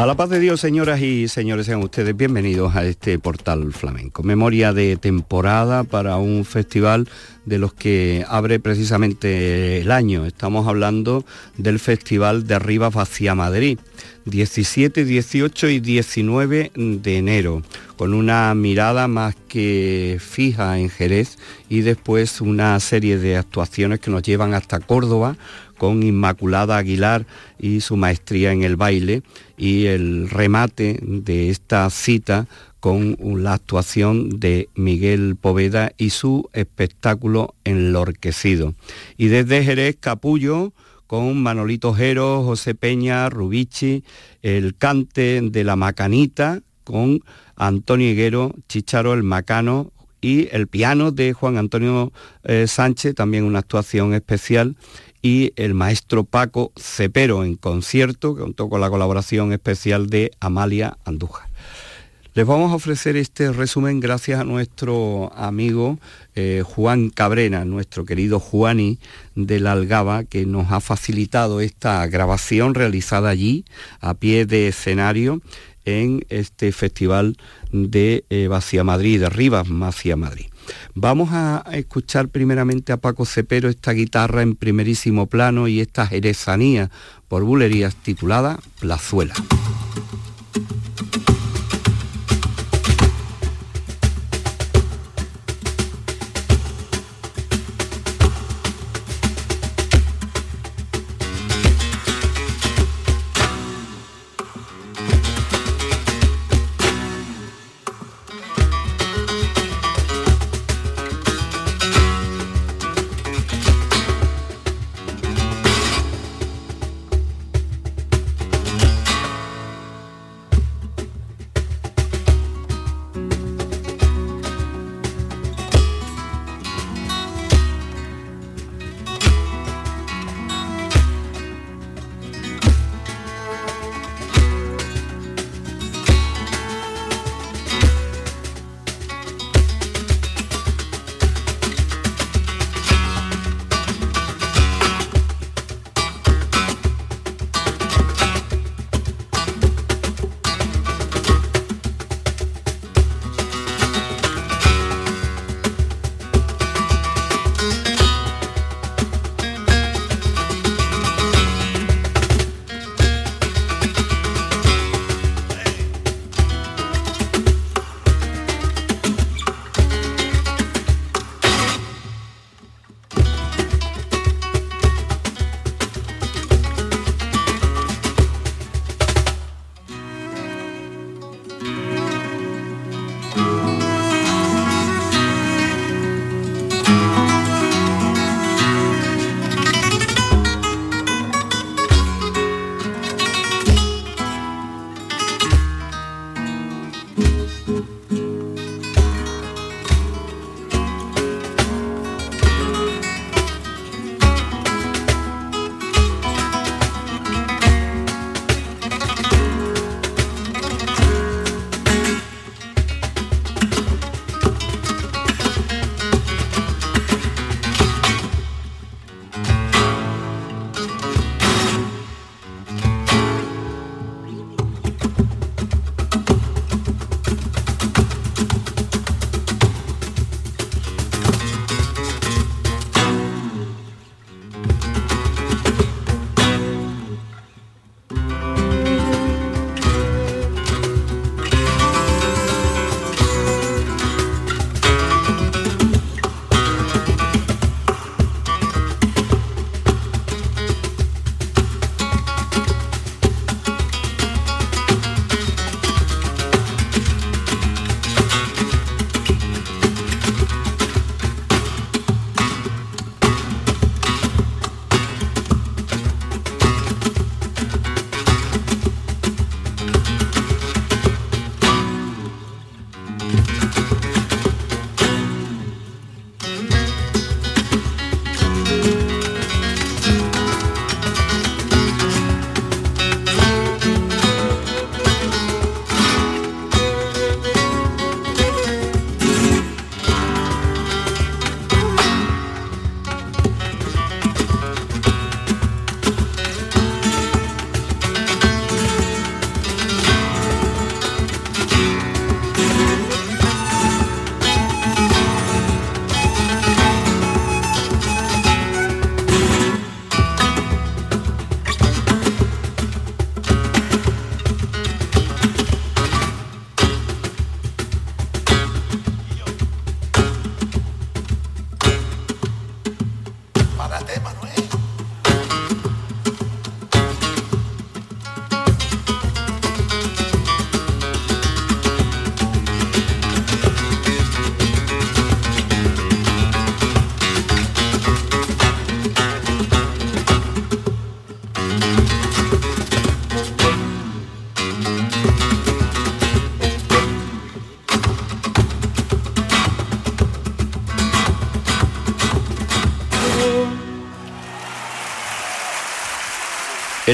A la paz de Dios, señoras y señores, sean ustedes bienvenidos a este portal flamenco. Memoria de temporada para un festival de los que abre precisamente el año. Estamos hablando del Festival de Rivas hacia Madrid, 17, 18 y 19 de enero, con una mirada más que fija en Jerez y después una serie de actuaciones que nos llevan hasta Córdoba con Inmaculada Aguilar y su maestría en el baile y el remate de esta cita con la actuación de Miguel Poveda y su espectáculo enlorquecido. Y desde Jerez Capullo con Manolito Jero, José Peña, Rubici, el cante de la Macanita con Antonio Higuero, Chicharo el Macano y el piano de Juan Antonio eh, Sánchez, también una actuación especial y el maestro Paco Cepero en concierto, que contó con la colaboración especial de Amalia Andújar. Les vamos a ofrecer este resumen gracias a nuestro amigo eh, Juan Cabrena, nuestro querido Juani de la Algaba, que nos ha facilitado esta grabación realizada allí, a pie de escenario, en este festival de eh, Madrid, de Rivas Vacía Madrid. Vamos a escuchar primeramente a Paco Cepero esta guitarra en primerísimo plano y esta jerezanía por bulerías titulada Plazuela.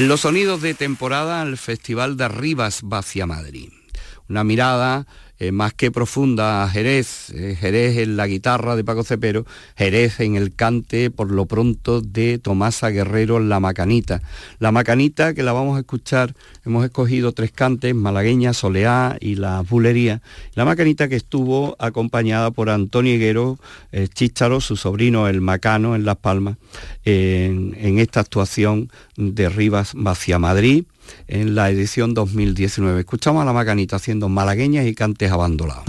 Los sonidos de temporada, el Festival de Rivas Vacia Madrid. Una mirada eh, más que profunda Jerez, eh, Jerez en la guitarra de Paco Cepero, Jerez en el cante por lo pronto de Tomasa Guerrero La Macanita. La Macanita que la vamos a escuchar, hemos escogido tres cantes, Malagueña, Soleá y La Bulería. La Macanita que estuvo acompañada por Antonio Higuero eh, su sobrino el Macano en Las Palmas, en, esta actuación de Rivas Vacia Madrid en la edición 2019. Escuchamos a la Macanita haciendo malagueñas y cantes abandonados.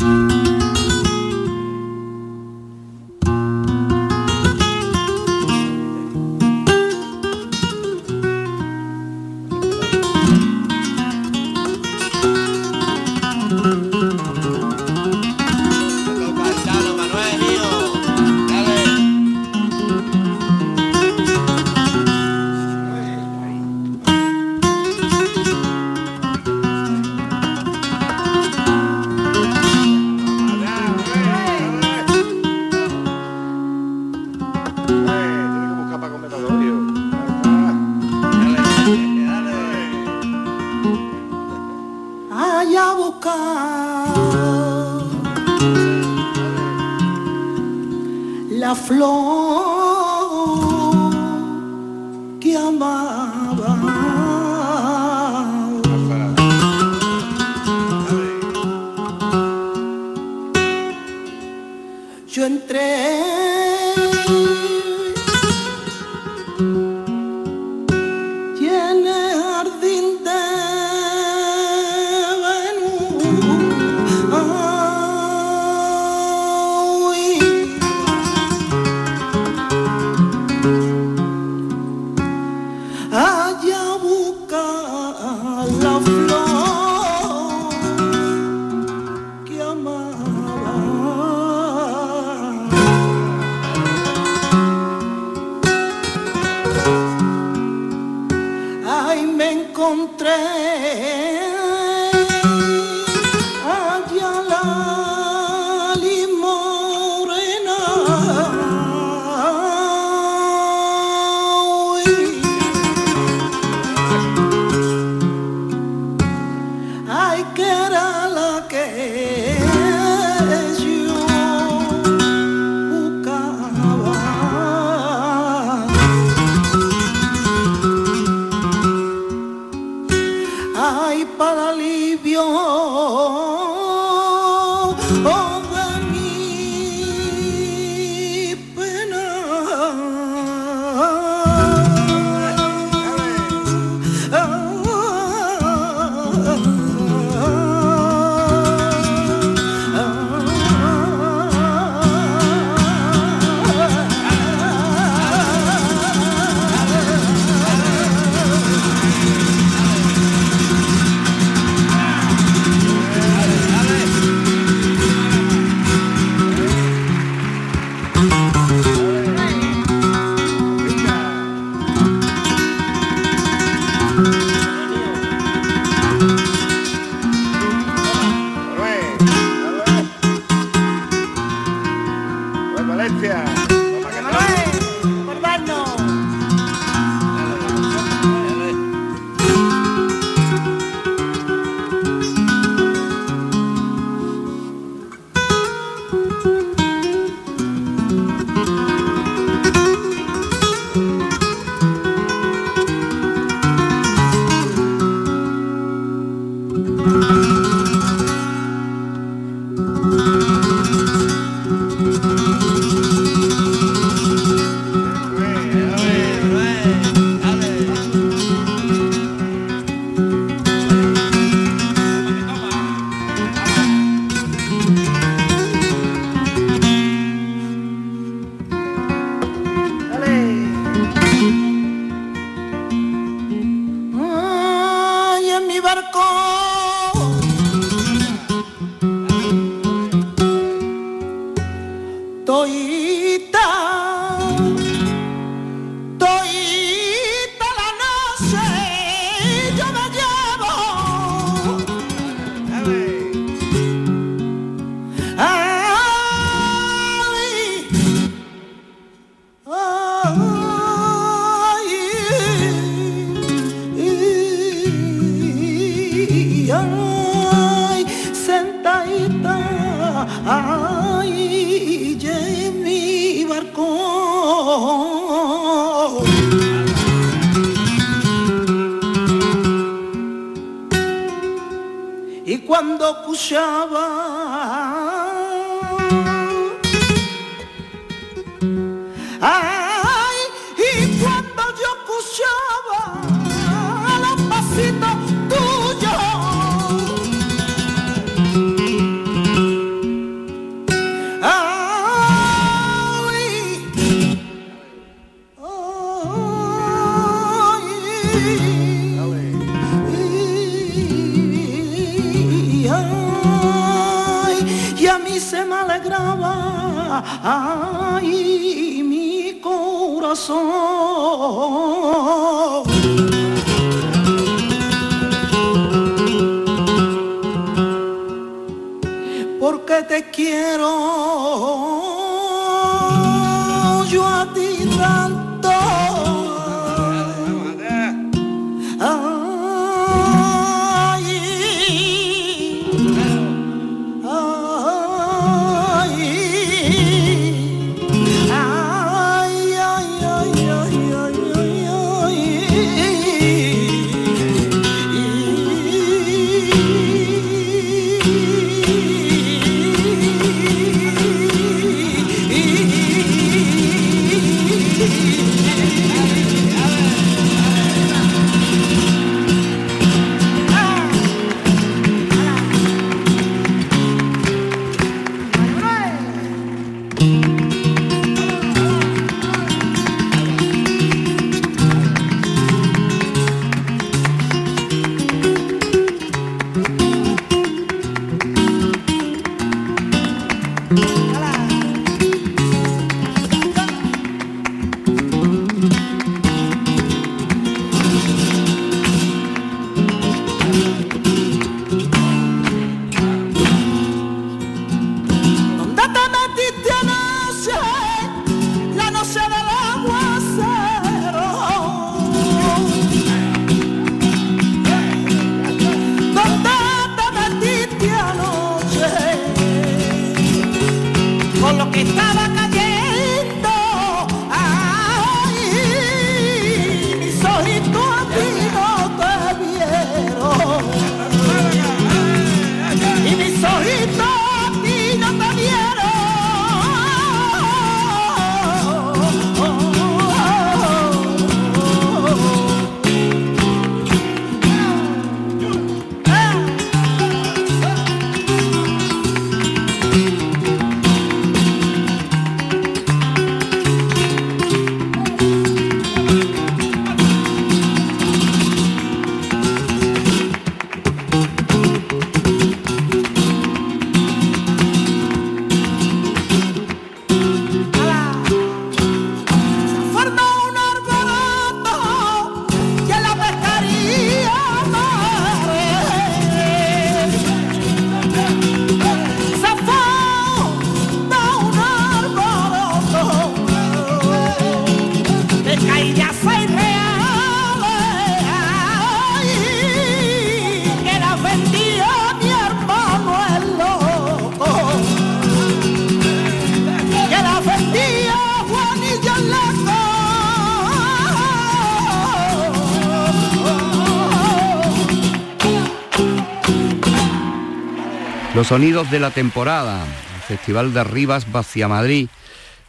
Los sonidos de la temporada, el Festival de Rivas hacia Madrid,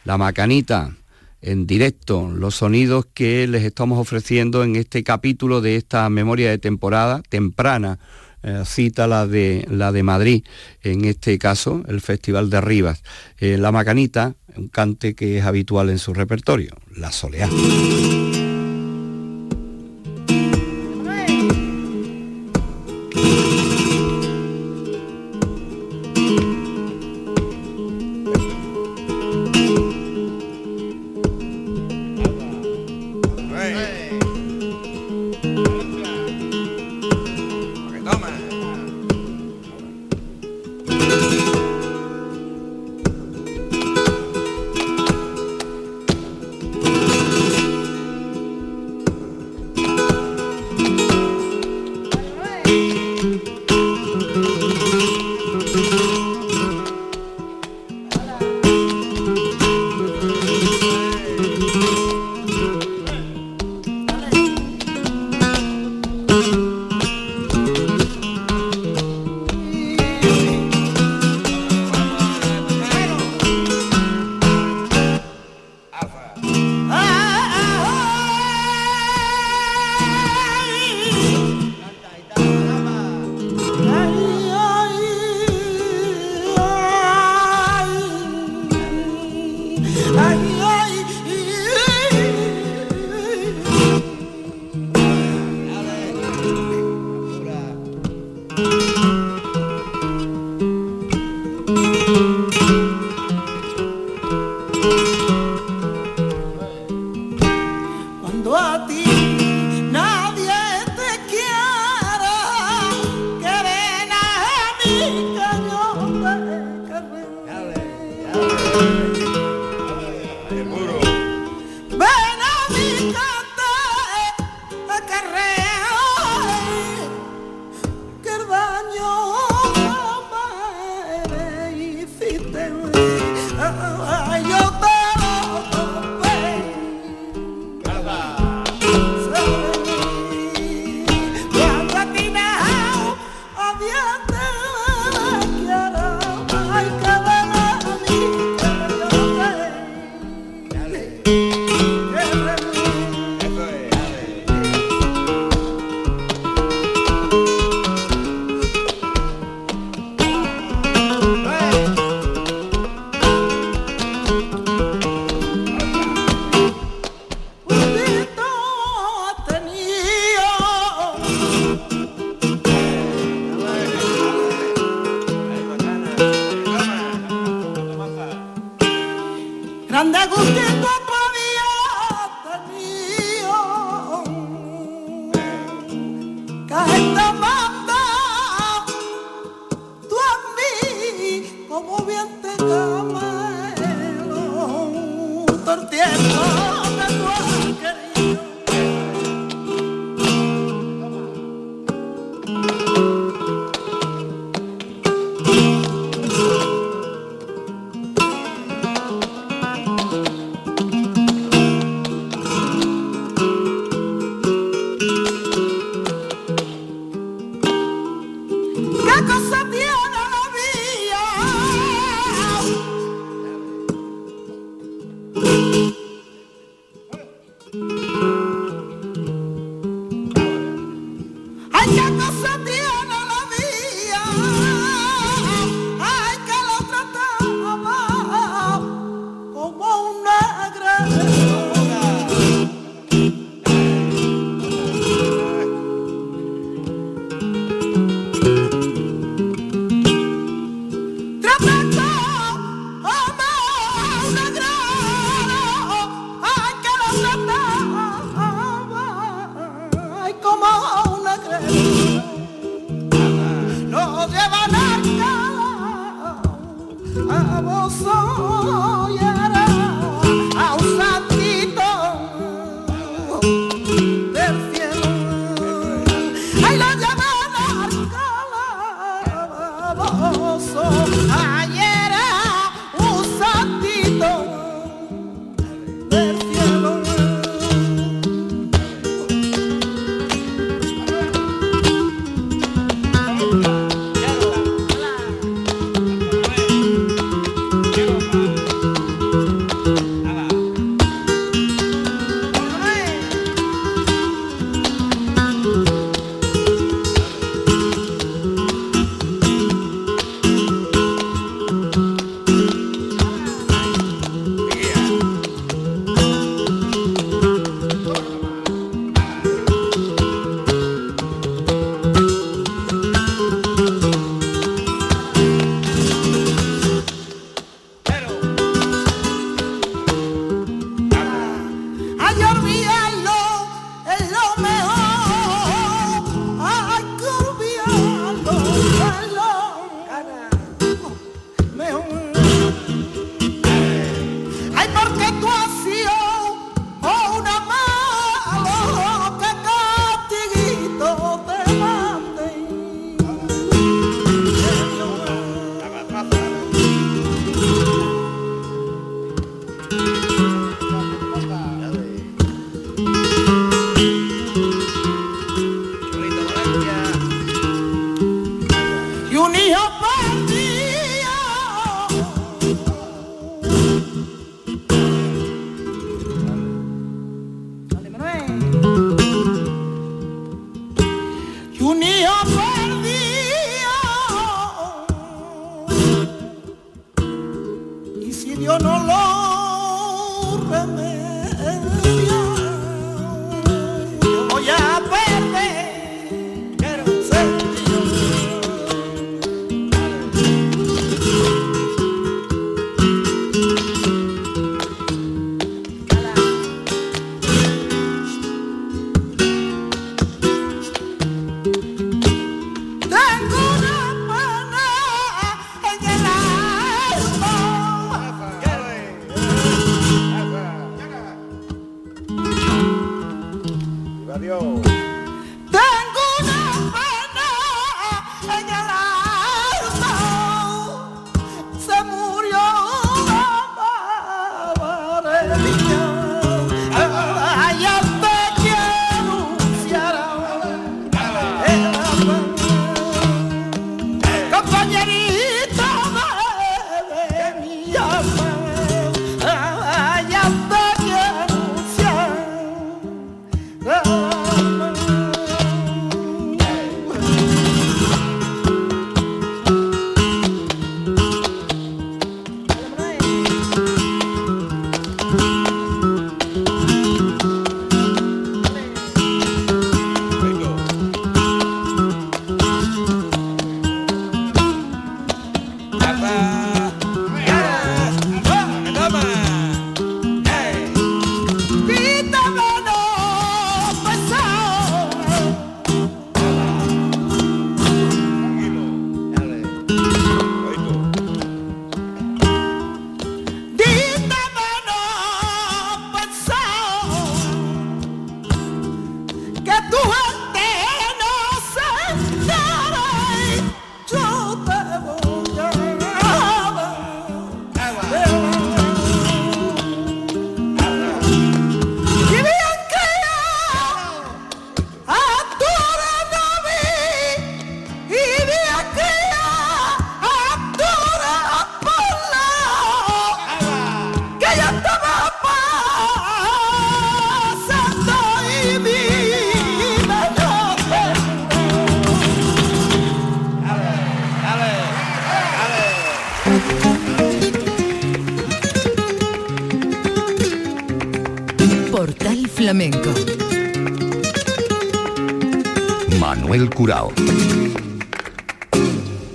La Macanita, en directo, los sonidos que les estamos ofreciendo en este capítulo de esta memoria de temporada temprana, eh, cita la de, la de Madrid, en este caso el Festival de Rivas. Eh, la Macanita, un cante que es habitual en su repertorio, la soleá.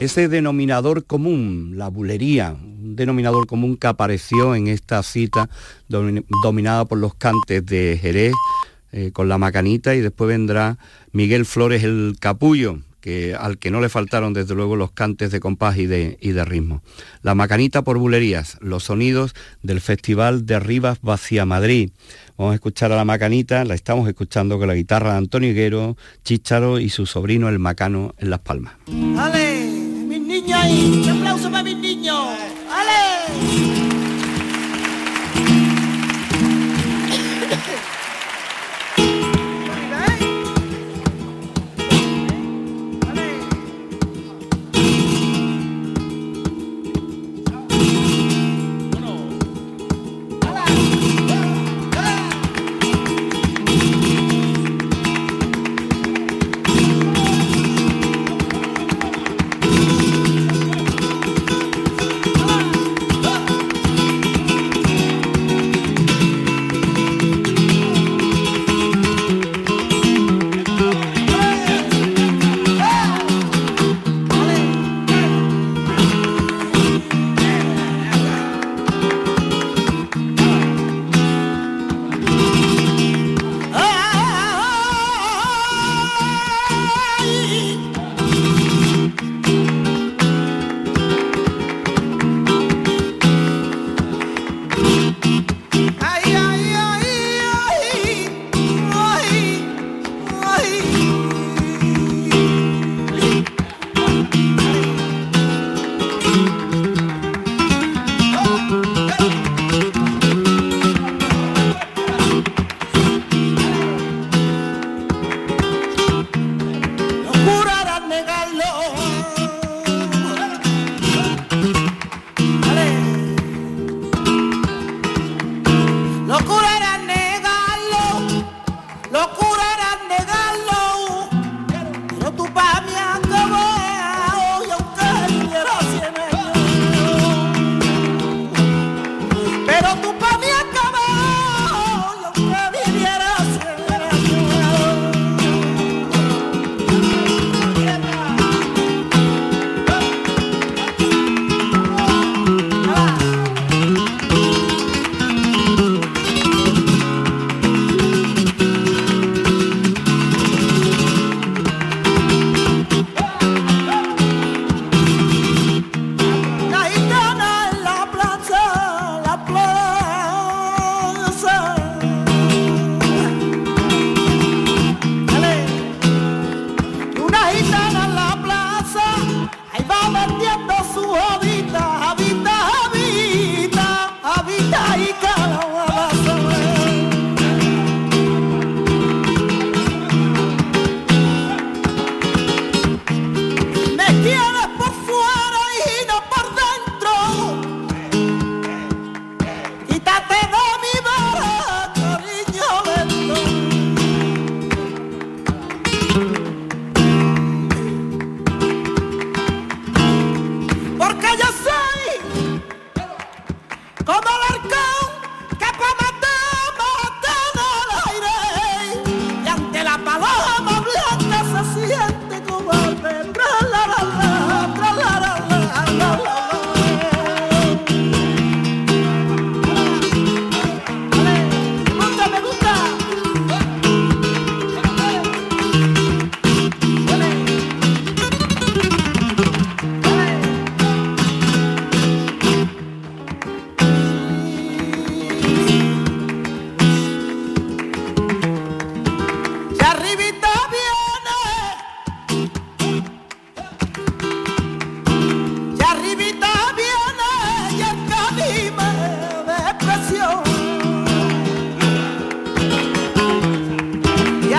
Ese denominador común, la bulería, un denominador común que apareció en esta cita dominada por los cantes de Jerez, eh, con la macanita, y después vendrá Miguel Flores el capullo, que, al que no le faltaron desde luego los cantes de compás y de, y de ritmo. La macanita por bulerías, los sonidos del Festival de Rivas Vacía Madrid. Vamos a escuchar a la Macanita, la estamos escuchando con la guitarra de Antonio Higuero, Chicharo y su sobrino el Macano en Las Palmas. ¡Mis niños ahí! ¡Un aplauso para mis niños!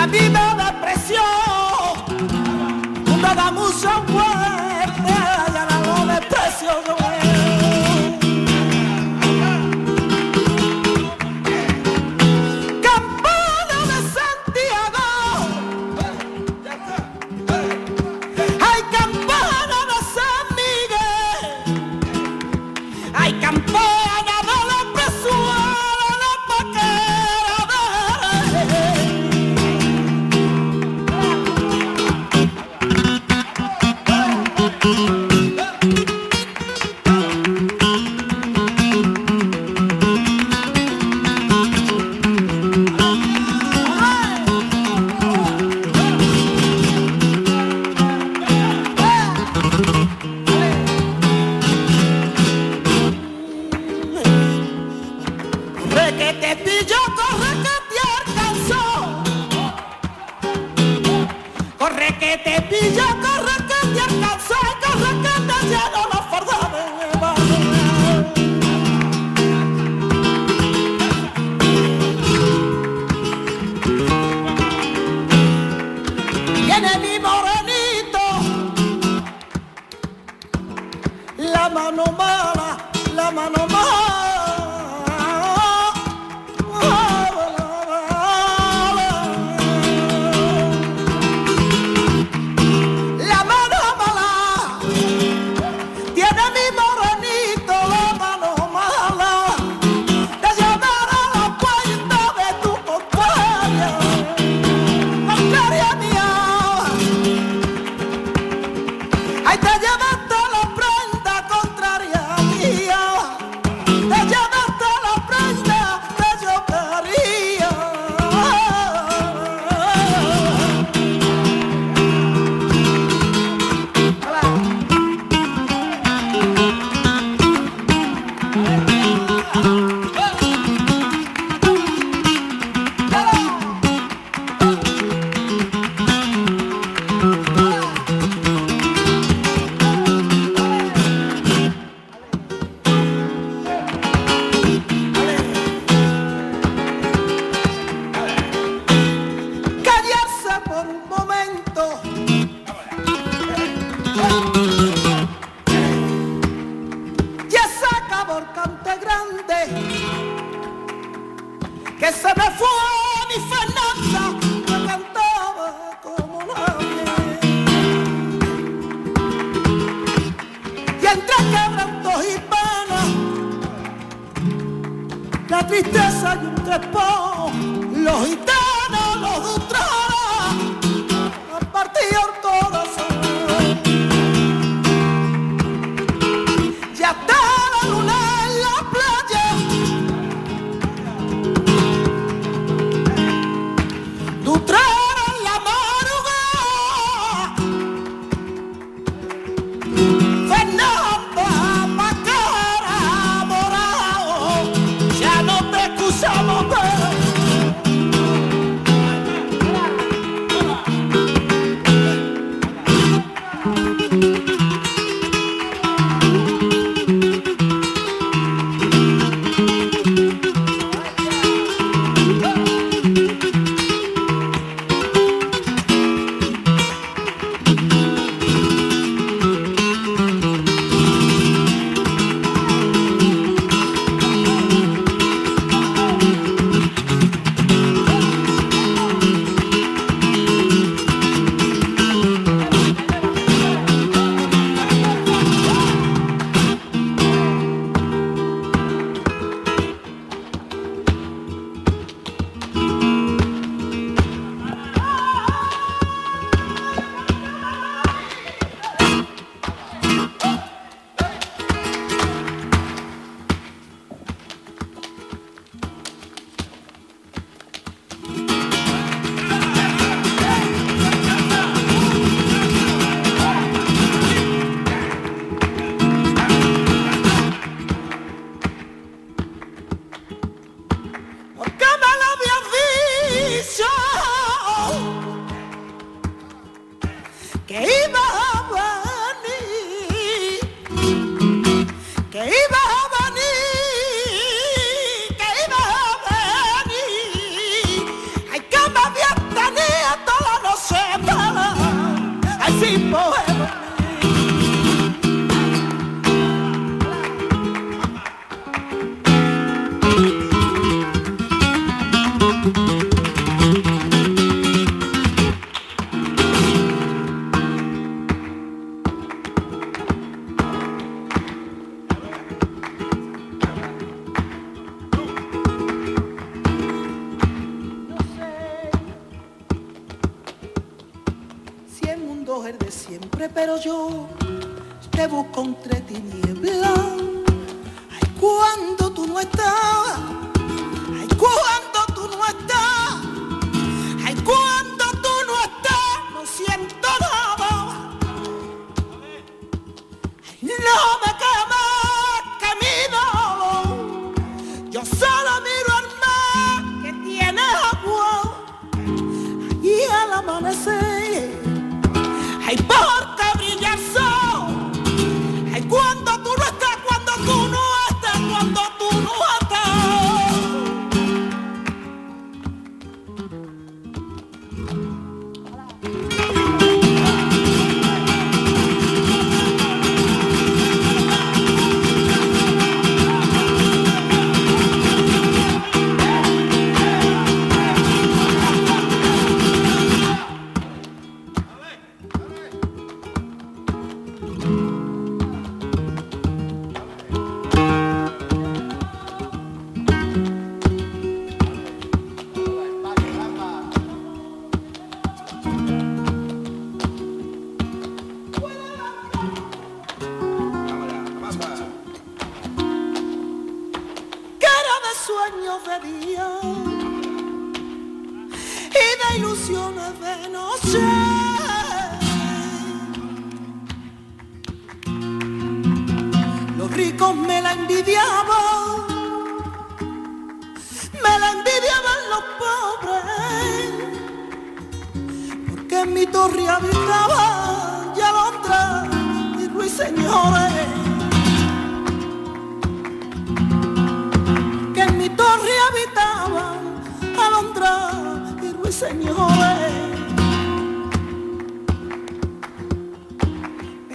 mí depresión, me da mucha fuerte, ya no depresión. De día y de ilusiones de noche. Los ricos me la envidiaban, me la envidiaban los pobres, porque en mi torre habitaban ya Londra y ruiseñores. Y ruiseñores.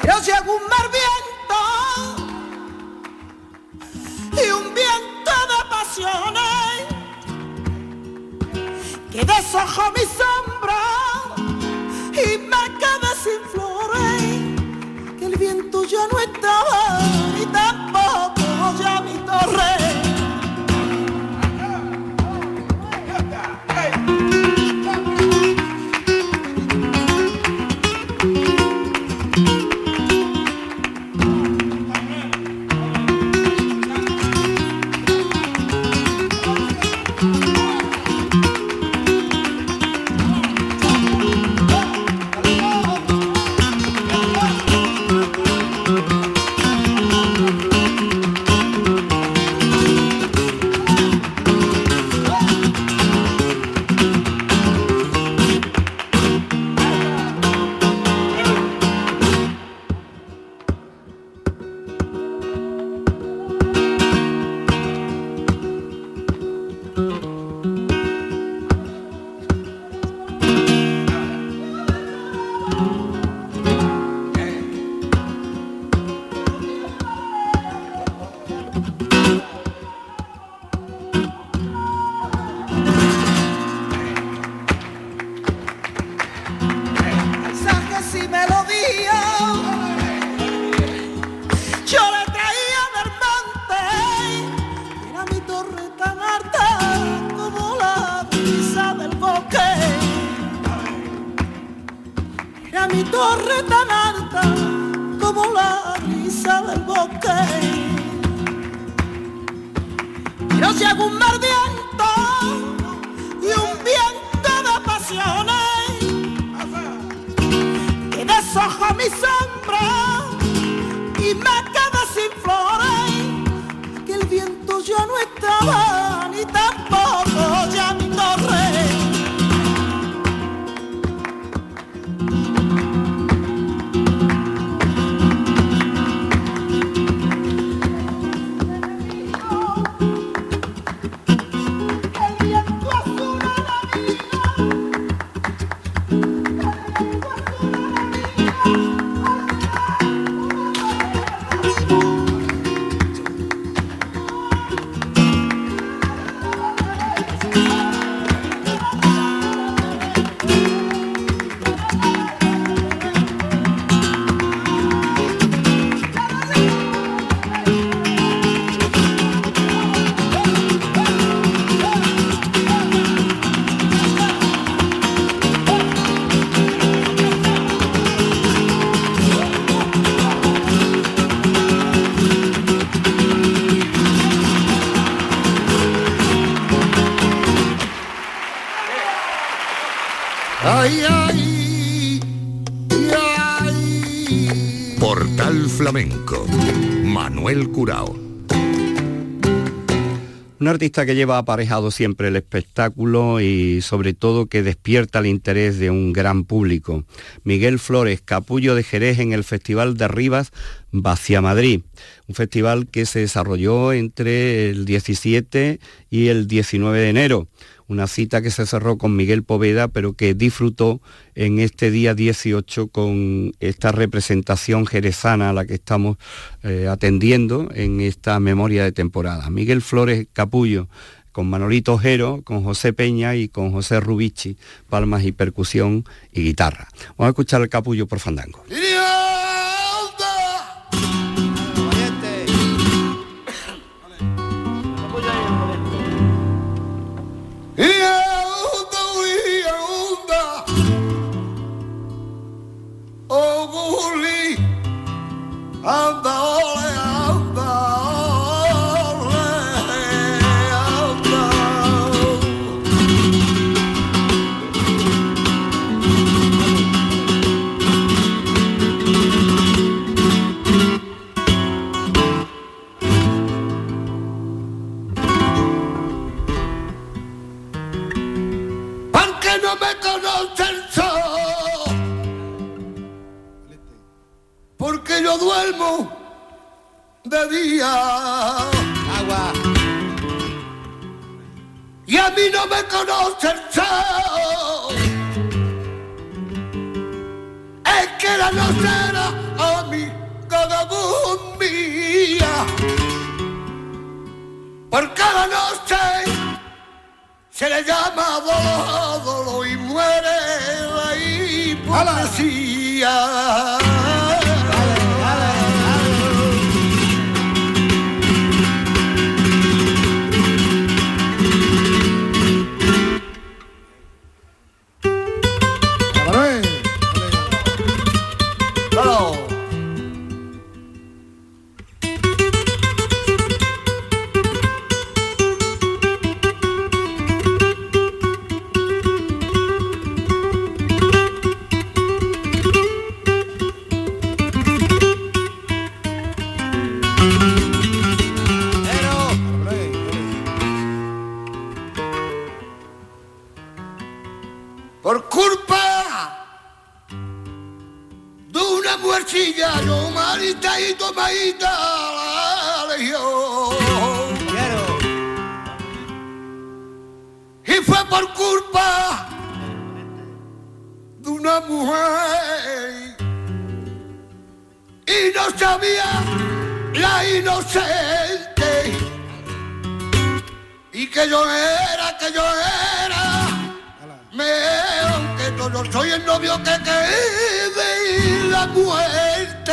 Pero si algún mar viento y un viento de pasiones que deshojó mi Un artista que lleva aparejado siempre el espectáculo y sobre todo que despierta el interés de un gran público. Miguel Flores, capullo de Jerez en el Festival de Rivas Vacia Madrid, un festival que se desarrolló entre el 17 y el 19 de enero. Una cita que se cerró con Miguel Poveda, pero que disfrutó en este día 18 con esta representación jerezana a la que estamos eh, atendiendo en esta memoria de temporada. Miguel Flores Capullo, con Manolito Ojero, con José Peña y con José Rubici, palmas y percusión y guitarra. Vamos a escuchar el Capullo por Fandango. Anda, of a mí no me sabía la inocente. Y que yo era, que yo era me aunque no soy el novio que quede y la muerte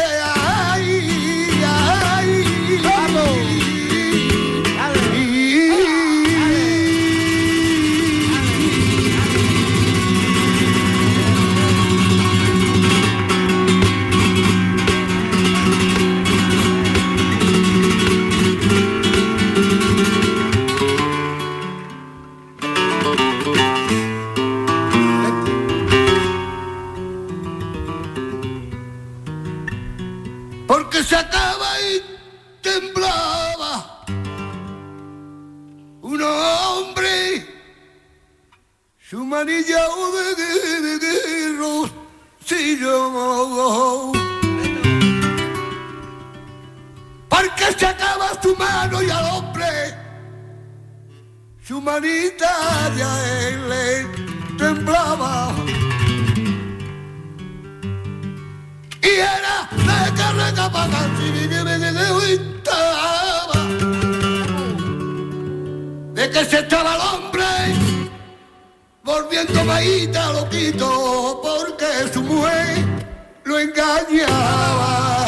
porque se acaba su mano y al hombre su manita ya él le temblaba. Y era de carrega para de que se estaba el hombre volviendo vaíta loquito porque su mujer lo engañaba.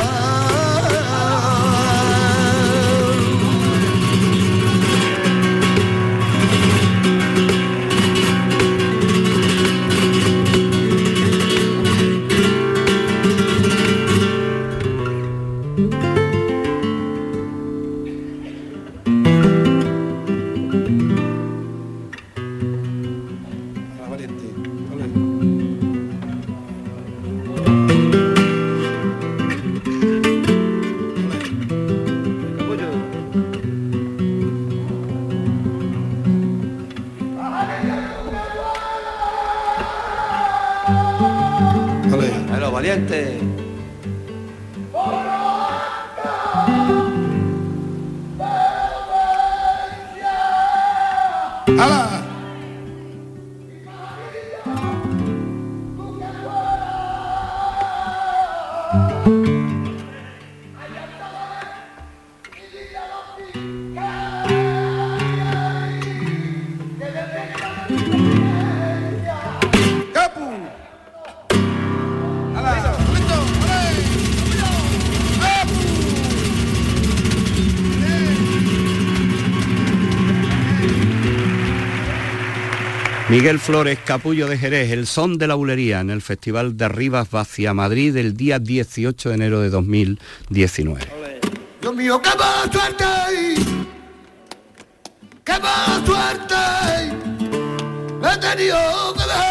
Miguel Flores, Capullo de Jerez, el son de la bulería en el Festival de Rivas Vacia Madrid el día 18 de enero de 2019. Dios mío, qué mala suerte, qué mala suerte, me he tenido que dejar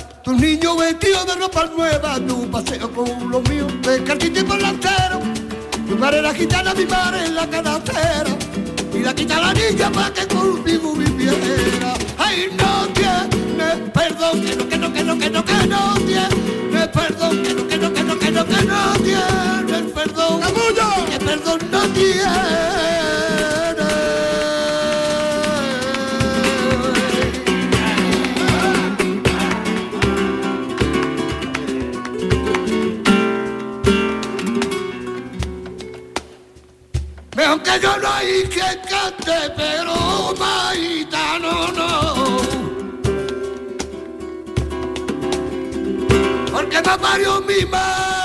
Tu niño vestido de ropa nueva, tu paseo con los míos, de cartita por lantero. Tu madre la gitana, mi madre en la canastera. Y la quita la niña para que conmigo viviera. Ay, no tiene perdón, que no, que no, que no, que no, que no tiene perdón, que no, que no, que no, que no, que no tiene perdón. Que perdón no tiene. Yo no hay que cante, pero maitano no. Porque me parió mi madre.